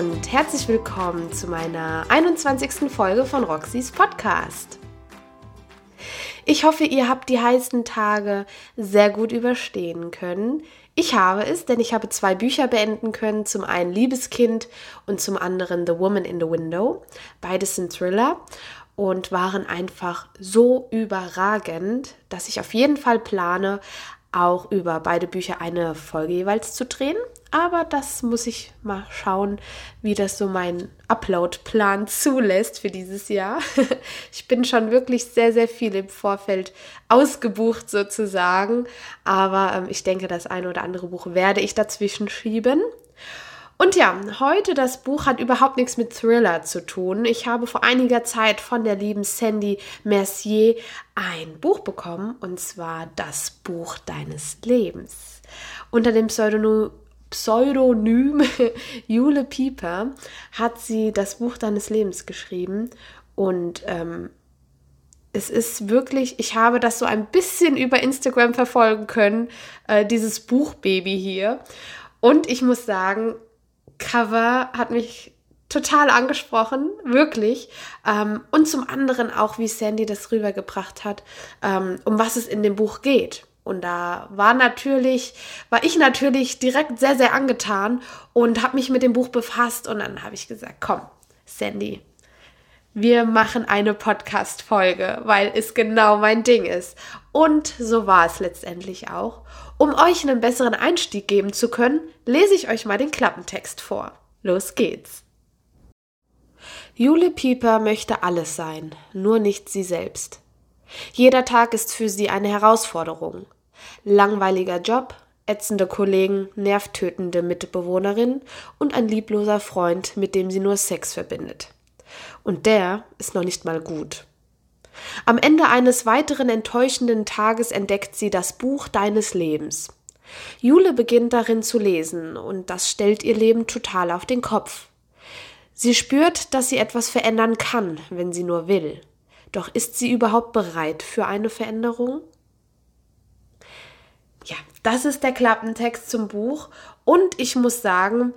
und herzlich willkommen zu meiner 21. Folge von Roxys Podcast. Ich hoffe, ihr habt die heißen Tage sehr gut überstehen können. Ich habe es, denn ich habe zwei Bücher beenden können. Zum einen Liebeskind und zum anderen The Woman in the Window. Beides sind Thriller und waren einfach so überragend, dass ich auf jeden Fall plane, auch über beide Bücher eine Folge jeweils zu drehen. Aber das muss ich mal schauen, wie das so mein Upload-Plan zulässt für dieses Jahr. Ich bin schon wirklich sehr, sehr viel im Vorfeld ausgebucht sozusagen. Aber ähm, ich denke, das eine oder andere Buch werde ich dazwischen schieben. Und ja, heute das Buch hat überhaupt nichts mit Thriller zu tun. Ich habe vor einiger Zeit von der lieben Sandy Mercier ein Buch bekommen, und zwar das Buch deines Lebens. Unter dem Pseudonym Pseudonym Jule Pieper hat sie das Buch deines Lebens geschrieben und ähm, es ist wirklich, ich habe das so ein bisschen über Instagram verfolgen können, äh, dieses Buchbaby hier. Und ich muss sagen, Cover hat mich total angesprochen, wirklich. Ähm, und zum anderen auch, wie Sandy das rübergebracht hat, ähm, um was es in dem Buch geht. Und da war natürlich, war ich natürlich direkt sehr, sehr angetan und habe mich mit dem Buch befasst. Und dann habe ich gesagt, komm, Sandy, wir machen eine Podcast-Folge, weil es genau mein Ding ist. Und so war es letztendlich auch. Um euch einen besseren Einstieg geben zu können, lese ich euch mal den Klappentext vor. Los geht's. Jule Pieper möchte alles sein, nur nicht sie selbst. Jeder Tag ist für sie eine Herausforderung. Langweiliger Job, ätzende Kollegen, nervtötende Mitbewohnerin und ein liebloser Freund, mit dem sie nur Sex verbindet. Und der ist noch nicht mal gut. Am Ende eines weiteren enttäuschenden Tages entdeckt sie das Buch deines Lebens. Jule beginnt darin zu lesen, und das stellt ihr Leben total auf den Kopf. Sie spürt, dass sie etwas verändern kann, wenn sie nur will. Doch ist sie überhaupt bereit für eine Veränderung? Ja, das ist der Klappentext zum Buch. Und ich muss sagen,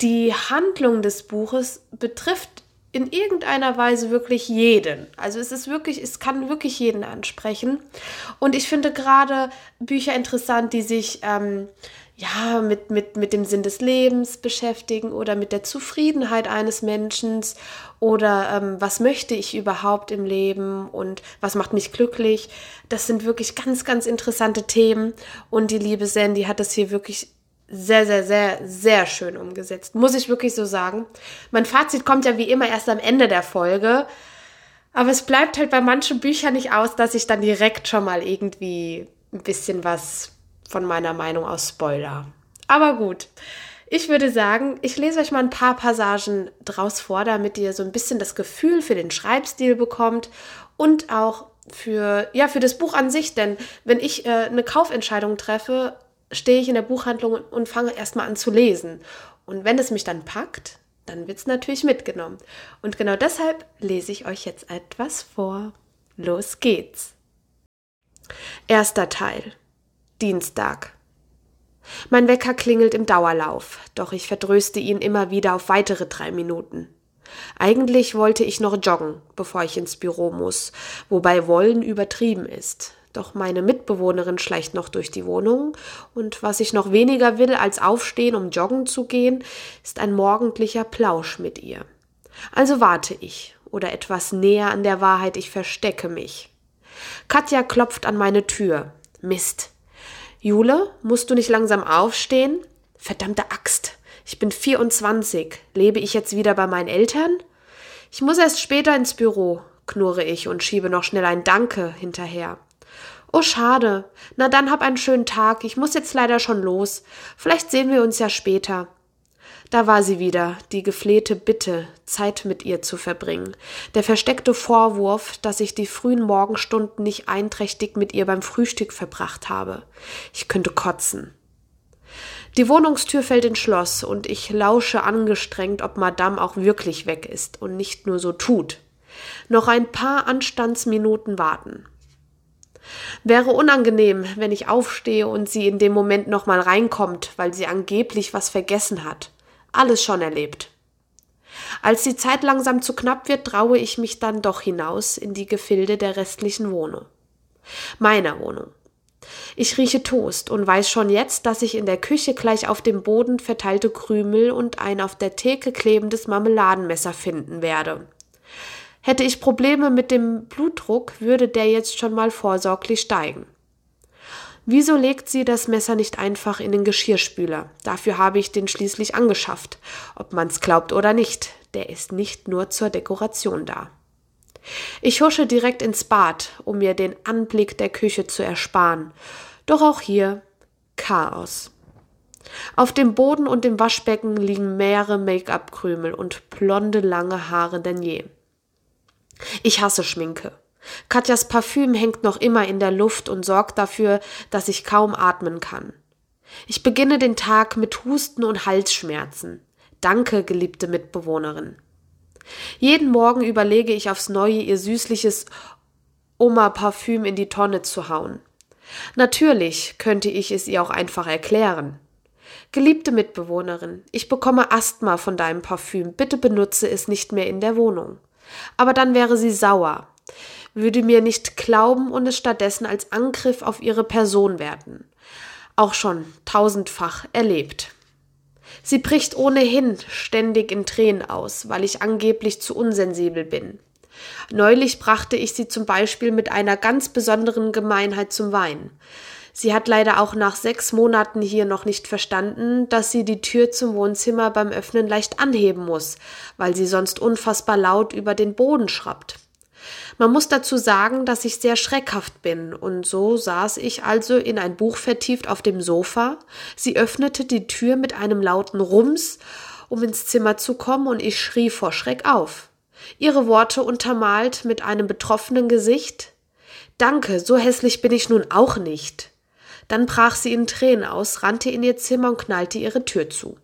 die Handlung des Buches betrifft in irgendeiner Weise wirklich jeden. Also es ist wirklich, es kann wirklich jeden ansprechen. Und ich finde gerade Bücher interessant, die sich ähm, ja mit, mit, mit dem Sinn des Lebens beschäftigen oder mit der Zufriedenheit eines Menschen oder ähm, was möchte ich überhaupt im Leben und was macht mich glücklich. Das sind wirklich ganz, ganz interessante Themen. Und die liebe Sandy hat das hier wirklich sehr, sehr, sehr, sehr schön umgesetzt. Muss ich wirklich so sagen. Mein Fazit kommt ja wie immer erst am Ende der Folge. Aber es bleibt halt bei manchen Büchern nicht aus, dass ich dann direkt schon mal irgendwie ein bisschen was von meiner Meinung aus spoiler. Aber gut. Ich würde sagen, ich lese euch mal ein paar Passagen draus vor, damit ihr so ein bisschen das Gefühl für den Schreibstil bekommt und auch für, ja, für das Buch an sich. Denn wenn ich äh, eine Kaufentscheidung treffe, stehe ich in der Buchhandlung und fange erstmal an zu lesen. Und wenn es mich dann packt, dann wird es natürlich mitgenommen. Und genau deshalb lese ich euch jetzt etwas vor. Los geht's. Erster Teil. Dienstag. Mein Wecker klingelt im Dauerlauf, doch ich verdröste ihn immer wieder auf weitere drei Minuten. Eigentlich wollte ich noch joggen, bevor ich ins Büro muss, wobei wollen übertrieben ist. Doch meine Mitbewohnerin schleicht noch durch die Wohnung, und was ich noch weniger will, als aufstehen, um joggen zu gehen, ist ein morgendlicher Plausch mit ihr. Also warte ich, oder etwas näher an der Wahrheit, ich verstecke mich. Katja klopft an meine Tür. Mist. Jule, musst du nicht langsam aufstehen? Verdammte Axt. Ich bin 24. Lebe ich jetzt wieder bei meinen Eltern? Ich muss erst später ins Büro, knurre ich und schiebe noch schnell ein Danke hinterher. Oh, schade. Na dann hab einen schönen Tag. Ich muss jetzt leider schon los. Vielleicht sehen wir uns ja später. Da war sie wieder, die geflehte Bitte, Zeit mit ihr zu verbringen, der versteckte Vorwurf, dass ich die frühen Morgenstunden nicht einträchtig mit ihr beim Frühstück verbracht habe. Ich könnte kotzen. Die Wohnungstür fällt ins Schloss und ich lausche angestrengt, ob Madame auch wirklich weg ist und nicht nur so tut. Noch ein paar Anstandsminuten warten. Wäre unangenehm, wenn ich aufstehe und sie in dem Moment nochmal reinkommt, weil sie angeblich was vergessen hat. Alles schon erlebt. Als die Zeit langsam zu knapp wird, traue ich mich dann doch hinaus in die Gefilde der restlichen Wohnung. Meiner Wohnung. Ich rieche Toast und weiß schon jetzt, dass ich in der Küche gleich auf dem Boden verteilte Krümel und ein auf der Theke klebendes Marmeladenmesser finden werde. Hätte ich Probleme mit dem Blutdruck, würde der jetzt schon mal vorsorglich steigen. Wieso legt sie das Messer nicht einfach in den Geschirrspüler? Dafür habe ich den schließlich angeschafft. Ob man's glaubt oder nicht, der ist nicht nur zur Dekoration da. Ich husche direkt ins Bad, um mir den Anblick der Küche zu ersparen. Doch auch hier Chaos. Auf dem Boden und dem Waschbecken liegen mehrere Make-up-Krümel und blonde lange Haare denn je. Ich hasse Schminke. Katjas Parfüm hängt noch immer in der Luft und sorgt dafür, dass ich kaum atmen kann. Ich beginne den Tag mit Husten und Halsschmerzen. Danke, geliebte Mitbewohnerin. Jeden Morgen überlege ich aufs Neue, ihr süßliches Oma-Parfüm in die Tonne zu hauen. Natürlich könnte ich es ihr auch einfach erklären. Geliebte Mitbewohnerin, ich bekomme Asthma von deinem Parfüm, bitte benutze es nicht mehr in der Wohnung. Aber dann wäre sie sauer, würde mir nicht glauben und es stattdessen als Angriff auf ihre Person werten. Auch schon tausendfach erlebt. Sie bricht ohnehin ständig in Tränen aus, weil ich angeblich zu unsensibel bin. Neulich brachte ich sie zum Beispiel mit einer ganz besonderen Gemeinheit zum Wein. Sie hat leider auch nach sechs Monaten hier noch nicht verstanden, dass sie die Tür zum Wohnzimmer beim Öffnen leicht anheben muss, weil sie sonst unfassbar laut über den Boden schrappt. Man muss dazu sagen, dass ich sehr schreckhaft bin, und so saß ich also in ein Buch vertieft auf dem Sofa, sie öffnete die Tür mit einem lauten Rums, um ins Zimmer zu kommen, und ich schrie vor Schreck auf. Ihre Worte untermalt mit einem betroffenen Gesicht Danke, so hässlich bin ich nun auch nicht. Dann brach sie in Tränen aus, rannte in ihr Zimmer und knallte ihre Tür zu.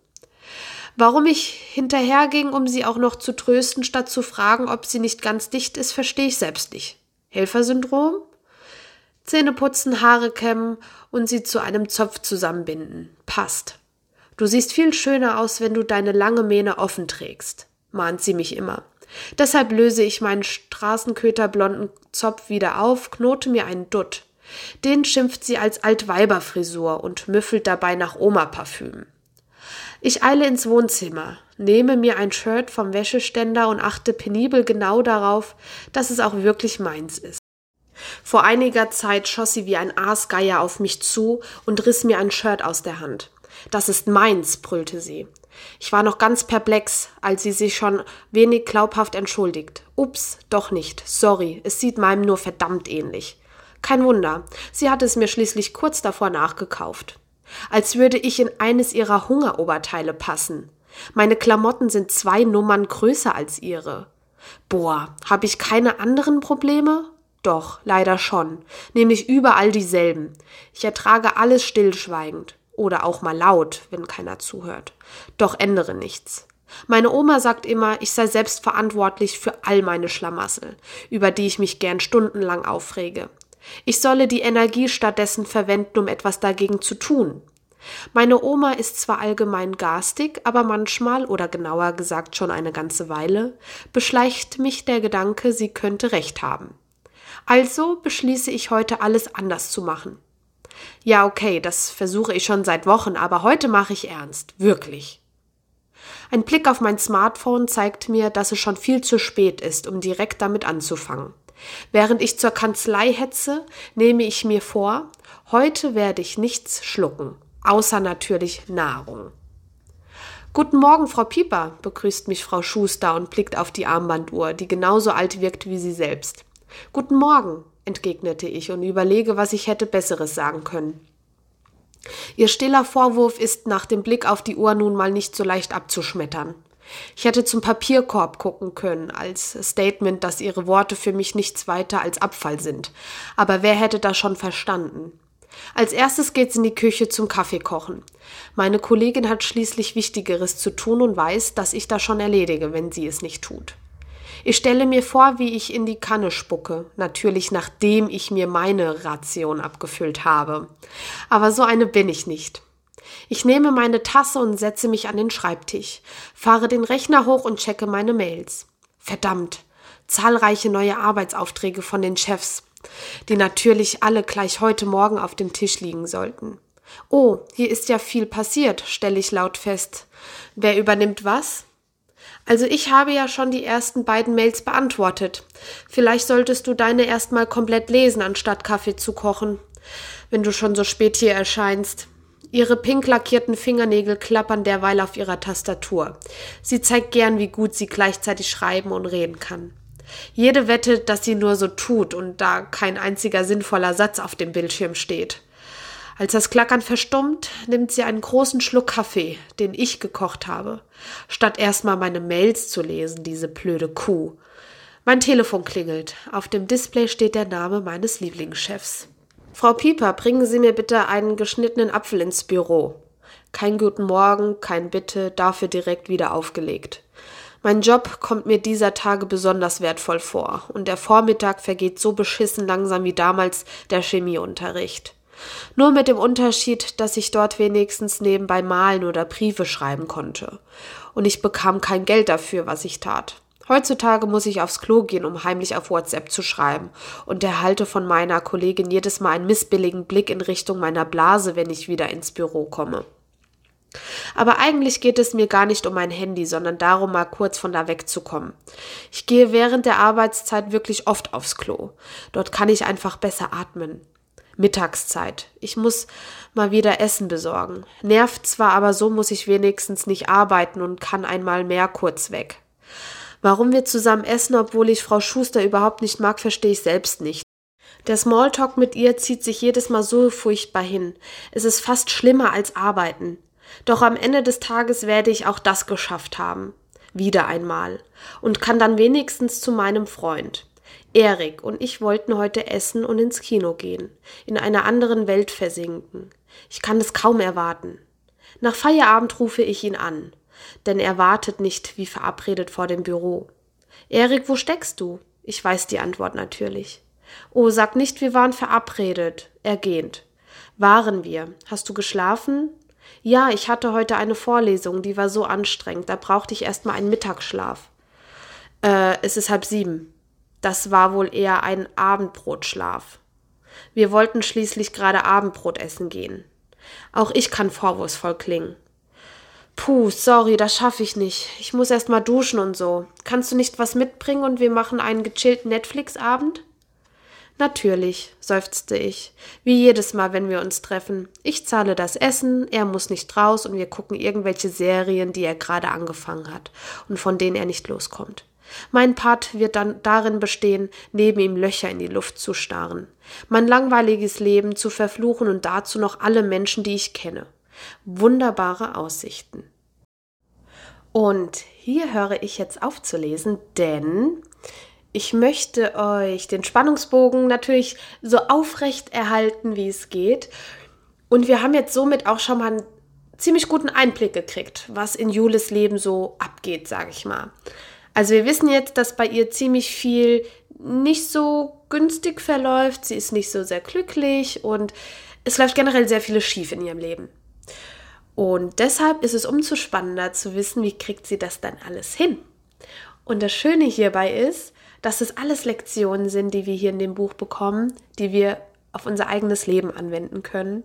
Warum ich hinterherging, um sie auch noch zu trösten, statt zu fragen, ob sie nicht ganz dicht ist, verstehe ich selbst nicht. Helfersyndrom? Zähne putzen, Haare kämmen und sie zu einem Zopf zusammenbinden. Passt. Du siehst viel schöner aus, wenn du deine lange Mähne offen trägst, mahnt sie mich immer. Deshalb löse ich meinen straßenköterblonden Zopf wieder auf, knote mir einen Dutt. Den schimpft sie als Altweiberfrisur und müffelt dabei nach Oma-Parfüm. Ich eile ins Wohnzimmer, nehme mir ein Shirt vom Wäscheständer und achte penibel genau darauf, dass es auch wirklich meins ist. Vor einiger Zeit schoss sie wie ein Aasgeier auf mich zu und riss mir ein Shirt aus der Hand. Das ist meins, brüllte sie. Ich war noch ganz perplex, als sie sich schon wenig glaubhaft entschuldigt. Ups, doch nicht. Sorry, es sieht meinem nur verdammt ähnlich. Kein Wunder, sie hatte es mir schließlich kurz davor nachgekauft als würde ich in eines ihrer Hungeroberteile passen. Meine Klamotten sind zwei Nummern größer als ihre. Boah, habe ich keine anderen Probleme? Doch, leider schon, nämlich überall dieselben. Ich ertrage alles stillschweigend oder auch mal laut, wenn keiner zuhört. Doch ändere nichts. Meine Oma sagt immer, ich sei selbst verantwortlich für all meine Schlamassel, über die ich mich gern stundenlang aufrege. Ich solle die Energie stattdessen verwenden, um etwas dagegen zu tun. Meine Oma ist zwar allgemein garstig, aber manchmal, oder genauer gesagt schon eine ganze Weile, beschleicht mich der Gedanke, sie könnte recht haben. Also beschließe ich heute alles anders zu machen. Ja, okay, das versuche ich schon seit Wochen, aber heute mache ich ernst, wirklich. Ein Blick auf mein Smartphone zeigt mir, dass es schon viel zu spät ist, um direkt damit anzufangen. Während ich zur Kanzlei hetze, nehme ich mir vor, heute werde ich nichts schlucken, außer natürlich Nahrung. Guten Morgen, Frau Pieper, begrüßt mich Frau Schuster und blickt auf die Armbanduhr, die genauso alt wirkt wie sie selbst. Guten Morgen, entgegnete ich und überlege, was ich hätte Besseres sagen können. Ihr stiller Vorwurf ist nach dem Blick auf die Uhr nun mal nicht so leicht abzuschmettern. Ich hätte zum Papierkorb gucken können, als Statement, dass ihre Worte für mich nichts weiter als Abfall sind. Aber wer hätte das schon verstanden? Als erstes geht's in die Küche zum Kaffee kochen. Meine Kollegin hat schließlich Wichtigeres zu tun und weiß, dass ich das schon erledige, wenn sie es nicht tut. Ich stelle mir vor, wie ich in die Kanne spucke, natürlich nachdem ich mir meine Ration abgefüllt habe. Aber so eine bin ich nicht. Ich nehme meine Tasse und setze mich an den Schreibtisch, fahre den Rechner hoch und checke meine Mails. Verdammt, zahlreiche neue Arbeitsaufträge von den Chefs, die natürlich alle gleich heute Morgen auf dem Tisch liegen sollten. Oh, hier ist ja viel passiert, stelle ich laut fest. Wer übernimmt was? Also ich habe ja schon die ersten beiden Mails beantwortet. Vielleicht solltest du deine erstmal komplett lesen, anstatt Kaffee zu kochen, wenn du schon so spät hier erscheinst. Ihre pink lackierten Fingernägel klappern derweil auf ihrer Tastatur. Sie zeigt gern, wie gut sie gleichzeitig schreiben und reden kann. Jede Wette, dass sie nur so tut und da kein einziger sinnvoller Satz auf dem Bildschirm steht. Als das Klackern verstummt, nimmt sie einen großen Schluck Kaffee, den ich gekocht habe, statt erstmal meine Mails zu lesen, diese blöde Kuh. Mein Telefon klingelt. Auf dem Display steht der Name meines Lieblingschefs. Frau Pieper, bringen Sie mir bitte einen geschnittenen Apfel ins Büro. Kein guten Morgen, kein Bitte, dafür direkt wieder aufgelegt. Mein Job kommt mir dieser Tage besonders wertvoll vor, und der Vormittag vergeht so beschissen langsam wie damals der Chemieunterricht. Nur mit dem Unterschied, dass ich dort wenigstens nebenbei malen oder Briefe schreiben konnte. Und ich bekam kein Geld dafür, was ich tat. Heutzutage muss ich aufs Klo gehen, um heimlich auf WhatsApp zu schreiben und erhalte von meiner Kollegin jedes Mal einen missbilligen Blick in Richtung meiner Blase, wenn ich wieder ins Büro komme. Aber eigentlich geht es mir gar nicht um mein Handy, sondern darum, mal kurz von da wegzukommen. Ich gehe während der Arbeitszeit wirklich oft aufs Klo. Dort kann ich einfach besser atmen. Mittagszeit. Ich muss mal wieder Essen besorgen. Nervt zwar, aber so muss ich wenigstens nicht arbeiten und kann einmal mehr kurz weg. Warum wir zusammen essen, obwohl ich Frau Schuster überhaupt nicht mag, verstehe ich selbst nicht. Der Smalltalk mit ihr zieht sich jedes Mal so furchtbar hin. Es ist fast schlimmer als arbeiten. Doch am Ende des Tages werde ich auch das geschafft haben. Wieder einmal. Und kann dann wenigstens zu meinem Freund. Erik und ich wollten heute essen und ins Kino gehen, in einer anderen Welt versinken. Ich kann es kaum erwarten. Nach Feierabend rufe ich ihn an, denn er wartet nicht wie verabredet vor dem Büro. Erik, wo steckst du? Ich weiß die Antwort natürlich. Oh, sag nicht, wir waren verabredet. Er gähnt. Waren wir. Hast du geschlafen? Ja, ich hatte heute eine Vorlesung, die war so anstrengend, da brauchte ich erst mal einen Mittagsschlaf. Äh, es ist halb sieben. Das war wohl eher ein Abendbrotschlaf. Wir wollten schließlich gerade Abendbrot essen gehen. Auch ich kann vorwurfsvoll klingen. Puh, sorry, das schaffe ich nicht. Ich muss erst mal duschen und so. Kannst du nicht was mitbringen und wir machen einen gechillten Netflix-Abend? Natürlich, seufzte ich, wie jedes Mal, wenn wir uns treffen. Ich zahle das Essen, er muss nicht raus und wir gucken irgendwelche Serien, die er gerade angefangen hat und von denen er nicht loskommt. Mein Part wird dann darin bestehen, neben ihm Löcher in die Luft zu starren, mein langweiliges Leben zu verfluchen und dazu noch alle Menschen, die ich kenne. Wunderbare Aussichten. Und hier höre ich jetzt auf zu lesen, denn ich möchte euch den Spannungsbogen natürlich so aufrecht erhalten, wie es geht. Und wir haben jetzt somit auch schon mal einen ziemlich guten Einblick gekriegt, was in Julis Leben so abgeht, sage ich mal. Also wir wissen jetzt, dass bei ihr ziemlich viel nicht so günstig verläuft. Sie ist nicht so sehr glücklich und es läuft generell sehr vieles schief in ihrem Leben. Und deshalb ist es umso spannender zu wissen, wie kriegt sie das dann alles hin. Und das Schöne hierbei ist, dass es alles Lektionen sind, die wir hier in dem Buch bekommen, die wir auf unser eigenes Leben anwenden können.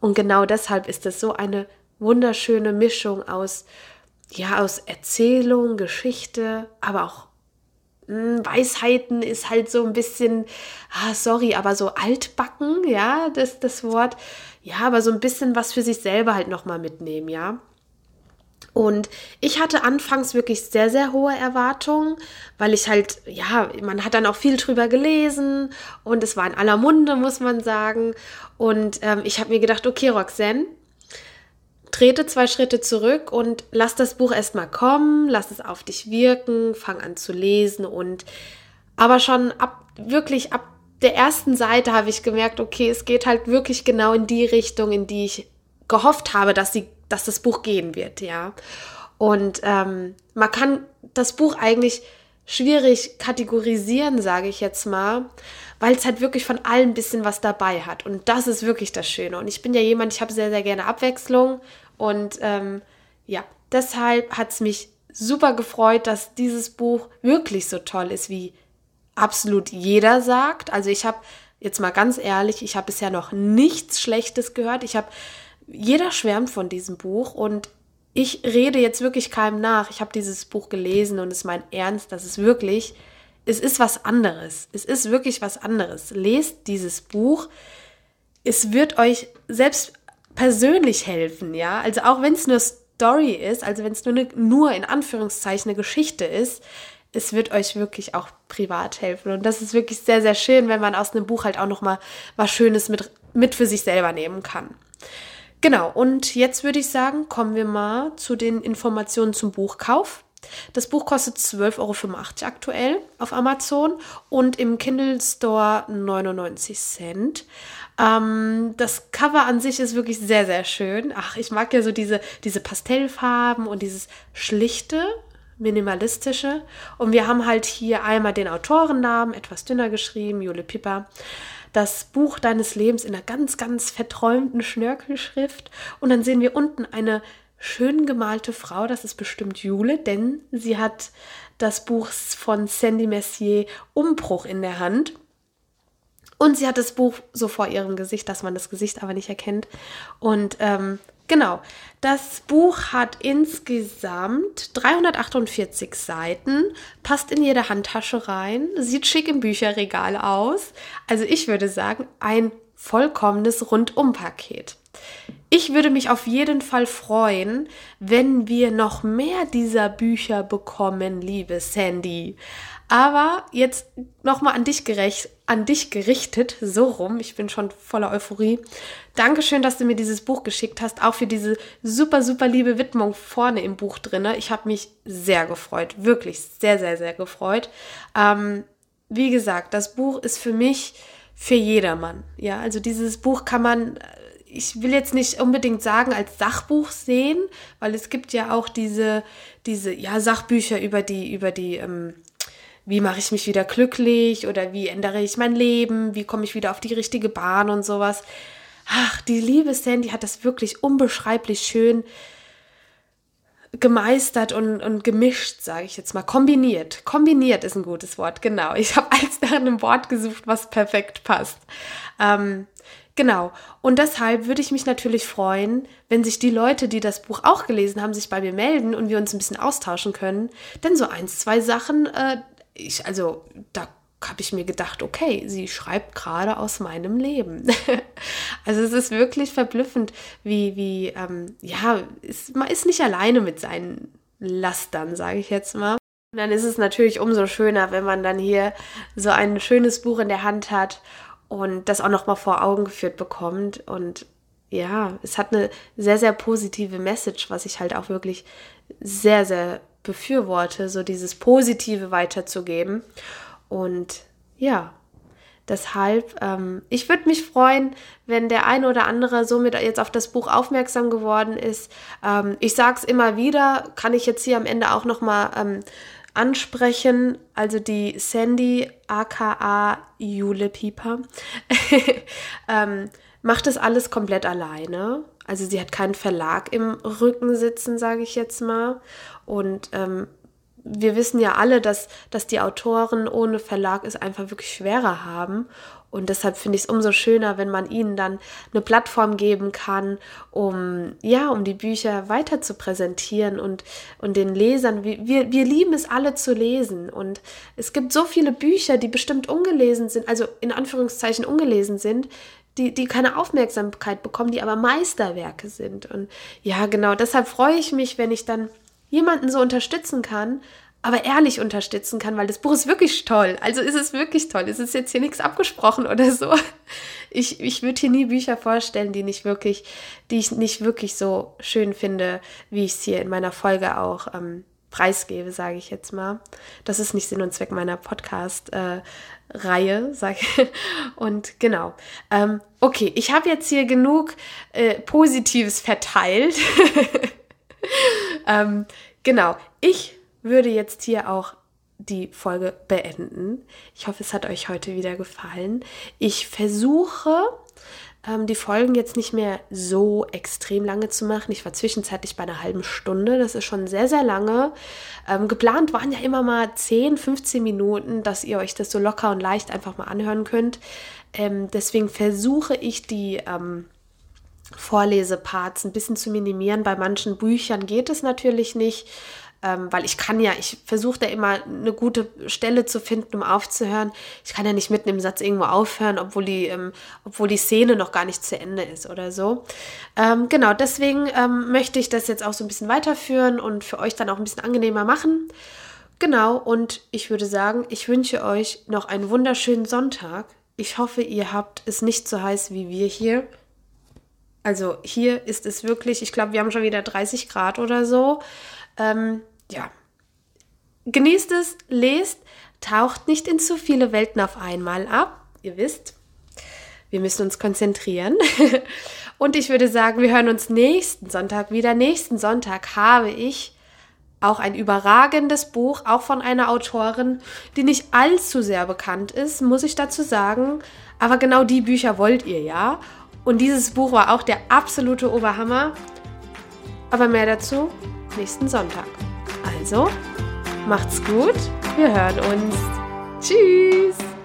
Und genau deshalb ist es so eine wunderschöne Mischung aus ja, aus Erzählung, Geschichte, aber auch hm, Weisheiten ist halt so ein bisschen, ah, sorry, aber so altbacken, ja, das, das Wort. Ja, aber so ein bisschen was für sich selber halt nochmal mitnehmen, ja. Und ich hatte anfangs wirklich sehr, sehr hohe Erwartungen, weil ich halt, ja, man hat dann auch viel drüber gelesen und es war in aller Munde, muss man sagen. Und ähm, ich habe mir gedacht, okay, Roxanne, trete zwei Schritte zurück und lass das Buch erstmal kommen, lass es auf dich wirken, fang an zu lesen und aber schon ab wirklich ab der ersten Seite habe ich gemerkt, okay, es geht halt wirklich genau in die Richtung, in die ich gehofft habe, dass sie, dass das Buch gehen wird, ja. Und ähm, man kann das Buch eigentlich schwierig kategorisieren, sage ich jetzt mal, weil es halt wirklich von allem ein bisschen was dabei hat. Und das ist wirklich das Schöne. Und ich bin ja jemand, ich habe sehr, sehr gerne Abwechslung. Und ähm, ja, deshalb hat es mich super gefreut, dass dieses Buch wirklich so toll ist, wie absolut jeder sagt. Also ich habe jetzt mal ganz ehrlich, ich habe bisher noch nichts Schlechtes gehört. Ich habe, jeder schwärmt von diesem Buch und ich rede jetzt wirklich keinem nach. Ich habe dieses Buch gelesen und es ist mein Ernst, das ist wirklich, es ist was anderes. Es ist wirklich was anderes. Lest dieses Buch. Es wird euch selbst persönlich helfen, ja. Also auch wenn es nur Story ist, also wenn es nur, ne, nur in Anführungszeichen eine Geschichte ist, es wird euch wirklich auch privat helfen. Und das ist wirklich sehr, sehr schön, wenn man aus einem Buch halt auch nochmal was Schönes mit, mit für sich selber nehmen kann. Genau, und jetzt würde ich sagen, kommen wir mal zu den Informationen zum Buchkauf. Das Buch kostet 12,85 Euro aktuell auf Amazon und im Kindle Store 99 Cent. Ähm, das Cover an sich ist wirklich sehr, sehr schön. Ach, ich mag ja so diese, diese Pastellfarben und dieses schlichte, minimalistische. Und wir haben halt hier einmal den Autorennamen, etwas dünner geschrieben, Jule Pipper. Das Buch deines Lebens in einer ganz, ganz verträumten Schnörkelschrift. Und dann sehen wir unten eine schön gemalte Frau, das ist bestimmt Jule, denn sie hat das Buch von Sandy Messier Umbruch in der Hand. Und sie hat das Buch so vor ihrem Gesicht, dass man das Gesicht aber nicht erkennt. Und ähm, genau, das Buch hat insgesamt 348 Seiten, passt in jede Handtasche rein, sieht schick im Bücherregal aus. Also ich würde sagen, ein vollkommenes Rundumpaket. Ich würde mich auf jeden Fall freuen, wenn wir noch mehr dieser Bücher bekommen, liebe Sandy. Aber jetzt nochmal an dich gerecht, an dich gerichtet, so rum. Ich bin schon voller Euphorie. Dankeschön, dass du mir dieses Buch geschickt hast, auch für diese super, super liebe Widmung vorne im Buch drinne. Ich habe mich sehr gefreut, wirklich sehr, sehr, sehr gefreut. Ähm, wie gesagt, das Buch ist für mich für jedermann. Ja, also dieses Buch kann man ich will jetzt nicht unbedingt sagen als Sachbuch sehen, weil es gibt ja auch diese, diese ja, Sachbücher über die, über die, ähm, wie mache ich mich wieder glücklich oder wie ändere ich mein Leben, wie komme ich wieder auf die richtige Bahn und sowas. Ach, die liebe Sandy hat das wirklich unbeschreiblich schön gemeistert und, und gemischt, sage ich jetzt mal. Kombiniert. Kombiniert ist ein gutes Wort, genau. Ich habe als nach einem Wort gesucht, was perfekt passt. Ähm, Genau. Und deshalb würde ich mich natürlich freuen, wenn sich die Leute, die das Buch auch gelesen haben, sich bei mir melden und wir uns ein bisschen austauschen können. Denn so eins, zwei Sachen, äh, ich, also da habe ich mir gedacht, okay, sie schreibt gerade aus meinem Leben. also es ist wirklich verblüffend, wie, wie, ähm, ja, ist, man ist nicht alleine mit seinen Lastern, sage ich jetzt mal. Und dann ist es natürlich umso schöner, wenn man dann hier so ein schönes Buch in der Hand hat und das auch noch mal vor Augen geführt bekommt und ja, es hat eine sehr sehr positive Message, was ich halt auch wirklich sehr sehr befürworte, so dieses positive weiterzugeben und ja, Deshalb, ähm, ich würde mich freuen, wenn der eine oder andere somit jetzt auf das Buch aufmerksam geworden ist. Ähm, ich sage es immer wieder, kann ich jetzt hier am Ende auch nochmal ähm, ansprechen. Also die Sandy, aka Jule Pieper, ähm, macht das alles komplett alleine. Also sie hat keinen Verlag im Rücken sitzen, sage ich jetzt mal. Und ähm, wir wissen ja alle, dass, dass die Autoren ohne Verlag es einfach wirklich schwerer haben. Und deshalb finde ich es umso schöner, wenn man ihnen dann eine Plattform geben kann, um ja, um die Bücher weiter zu präsentieren und, und den Lesern. Wir, wir lieben es alle zu lesen. Und es gibt so viele Bücher, die bestimmt ungelesen sind, also in Anführungszeichen ungelesen sind, die, die keine Aufmerksamkeit bekommen, die aber Meisterwerke sind. Und ja, genau, deshalb freue ich mich, wenn ich dann jemanden so unterstützen kann, aber ehrlich unterstützen kann, weil das Buch ist wirklich toll. Also ist es wirklich toll. Es ist jetzt hier nichts abgesprochen oder so. Ich, ich würde hier nie Bücher vorstellen, die nicht wirklich, die ich nicht wirklich so schön finde, wie ich es hier in meiner Folge auch ähm, preisgebe, sage ich jetzt mal. Das ist nicht Sinn und Zweck meiner Podcast-Reihe, äh, sage ich. Und genau. Ähm, okay, ich habe jetzt hier genug äh, Positives verteilt. ähm, genau. Ich würde jetzt hier auch die Folge beenden. Ich hoffe, es hat euch heute wieder gefallen. Ich versuche, ähm, die Folgen jetzt nicht mehr so extrem lange zu machen. Ich war zwischenzeitlich bei einer halben Stunde. Das ist schon sehr, sehr lange. Ähm, geplant waren ja immer mal 10, 15 Minuten, dass ihr euch das so locker und leicht einfach mal anhören könnt. Ähm, deswegen versuche ich die ähm, Vorleseparts ein bisschen zu minimieren. Bei manchen Büchern geht es natürlich nicht ähm, weil ich kann ja, ich versuche da immer eine gute Stelle zu finden, um aufzuhören. Ich kann ja nicht mitten im Satz irgendwo aufhören, obwohl die, ähm, obwohl die Szene noch gar nicht zu Ende ist oder so. Ähm, genau, deswegen ähm, möchte ich das jetzt auch so ein bisschen weiterführen und für euch dann auch ein bisschen angenehmer machen. Genau, und ich würde sagen, ich wünsche euch noch einen wunderschönen Sonntag. Ich hoffe, ihr habt es nicht so heiß wie wir hier. Also hier ist es wirklich, ich glaube, wir haben schon wieder 30 Grad oder so. Ähm, ja, genießt es, lest, taucht nicht in zu viele Welten auf einmal ab. Ihr wisst, wir müssen uns konzentrieren. Und ich würde sagen, wir hören uns nächsten Sonntag wieder. Nächsten Sonntag habe ich auch ein überragendes Buch, auch von einer Autorin, die nicht allzu sehr bekannt ist, muss ich dazu sagen. Aber genau die Bücher wollt ihr ja. Und dieses Buch war auch der absolute Oberhammer. Aber mehr dazu nächsten Sonntag. Also, macht's gut, wir hören uns. Tschüss!